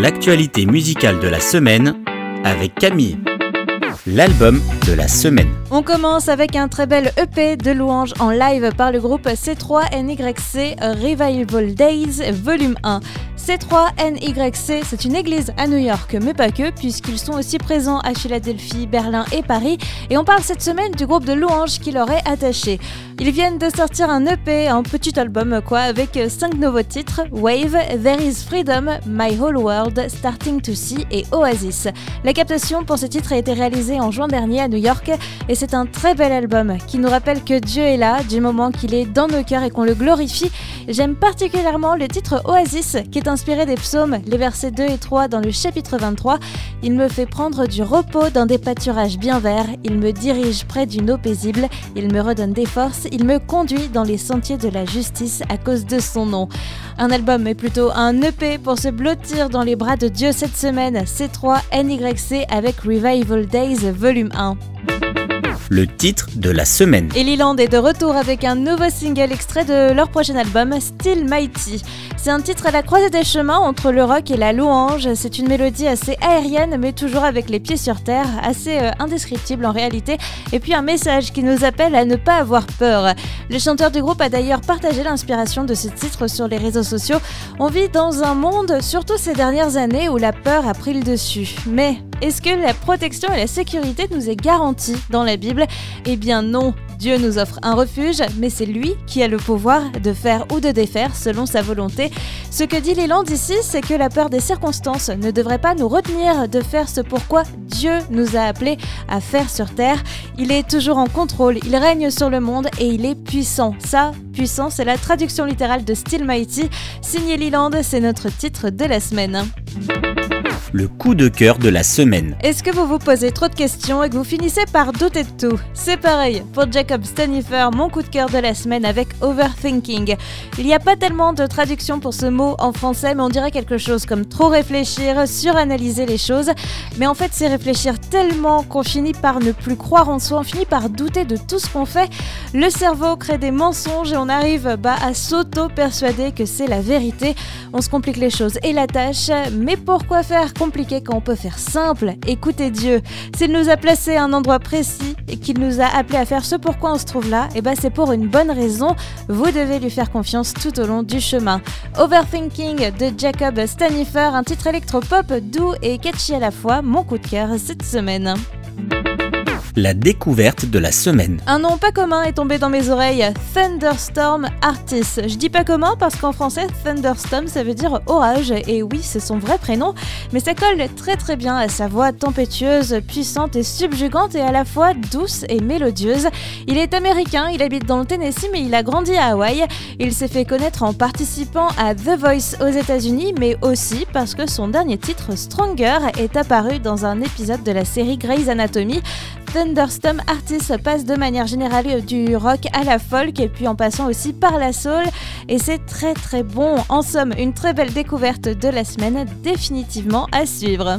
l'actualité musicale de la semaine avec Camille. L'album de la semaine. On commence avec un très bel EP de louanges en live par le groupe C3NYC Revival Days Volume 1. C3NYC, c'est une église à New York, mais pas que, puisqu'ils sont aussi présents à Philadelphie, Berlin et Paris. Et on parle cette semaine du groupe de louanges qui leur est attaché. Ils viennent de sortir un EP, un petit album quoi, avec 5 nouveaux titres Wave, There is Freedom, My Whole World, Starting to See et Oasis. La captation pour ce titre a été réalisée en juin dernier à New York et c'est un très bel album qui nous rappelle que Dieu est là du moment qu'il est dans nos cœurs et qu'on le glorifie. J'aime particulièrement le titre Oasis qui est inspiré des psaumes, les versets 2 et 3 dans le chapitre 23. Il me fait prendre du repos dans des pâturages bien verts, il me dirige près d'une eau paisible, il me redonne des forces, il me conduit dans les sentiers de la justice à cause de son nom. Un album, mais plutôt un EP pour se blottir dans les bras de Dieu cette semaine, C3 NYC avec Revival Days Volume 1 le titre de la semaine. Et Leland est de retour avec un nouveau single extrait de leur prochain album, Still Mighty. C'est un titre à la croisée des chemins entre le rock et la louange. C'est une mélodie assez aérienne, mais toujours avec les pieds sur terre, assez euh, indescriptible en réalité. Et puis un message qui nous appelle à ne pas avoir peur. Le chanteur du groupe a d'ailleurs partagé l'inspiration de ce titre sur les réseaux sociaux. On vit dans un monde, surtout ces dernières années, où la peur a pris le dessus. Mais est-ce que la protection et la sécurité nous est garantie dans la Bible? Eh bien non. Dieu nous offre un refuge, mais c'est lui qui a le pouvoir de faire ou de défaire selon sa volonté. Ce que dit l'élan ici, c'est que la peur des circonstances ne devrait pas nous retenir de faire ce pourquoi Dieu nous a appelés à faire sur terre. Il est toujours en contrôle, il règne sur le monde et il est puissant. Ça, puissant, c'est la traduction littérale de Still Mighty. Signé Leland, c'est notre titre de la semaine le coup de cœur de la semaine. Est-ce que vous vous posez trop de questions et que vous finissez par douter de tout? C'est pareil pour Jacob Stanifer, mon coup de cœur de la semaine avec Overthinking. Il n'y a pas tellement de traduction pour ce mot en français, mais on dirait quelque chose comme trop réfléchir, suranalyser les choses. Mais en fait, c'est réfléchir tellement qu'on finit par ne plus croire en soi, on finit par douter de tout ce qu'on fait. Le cerveau crée des mensonges et on arrive bah, à s'auto-persuader que c'est la vérité. On se complique les choses et la tâche, mais pourquoi faire compliqué quand on peut faire simple. Écoutez Dieu. S'il nous a placé à un endroit précis et qu'il nous a appelé à faire ce pourquoi on se trouve là, et eh ben c'est pour une bonne raison. Vous devez lui faire confiance tout au long du chemin. Overthinking de Jacob Stanifer, un titre électropop doux et catchy à la fois, mon coup de cœur cette semaine la découverte de la semaine. Un nom pas commun est tombé dans mes oreilles, Thunderstorm Artist. Je dis pas commun parce qu'en français, Thunderstorm ça veut dire orage, et oui, c'est son vrai prénom, mais ça colle très très bien à sa voix tempétueuse, puissante et subjugante, et à la fois douce et mélodieuse. Il est américain, il habite dans le Tennessee, mais il a grandi à Hawaï. Il s'est fait connaître en participant à The Voice aux États-Unis, mais aussi parce que son dernier titre, Stronger, est apparu dans un épisode de la série Grey's Anatomy. Thunderstorm Artist passe de manière générale du rock à la folk et puis en passant aussi par la soul et c'est très très bon. En somme, une très belle découverte de la semaine définitivement à suivre.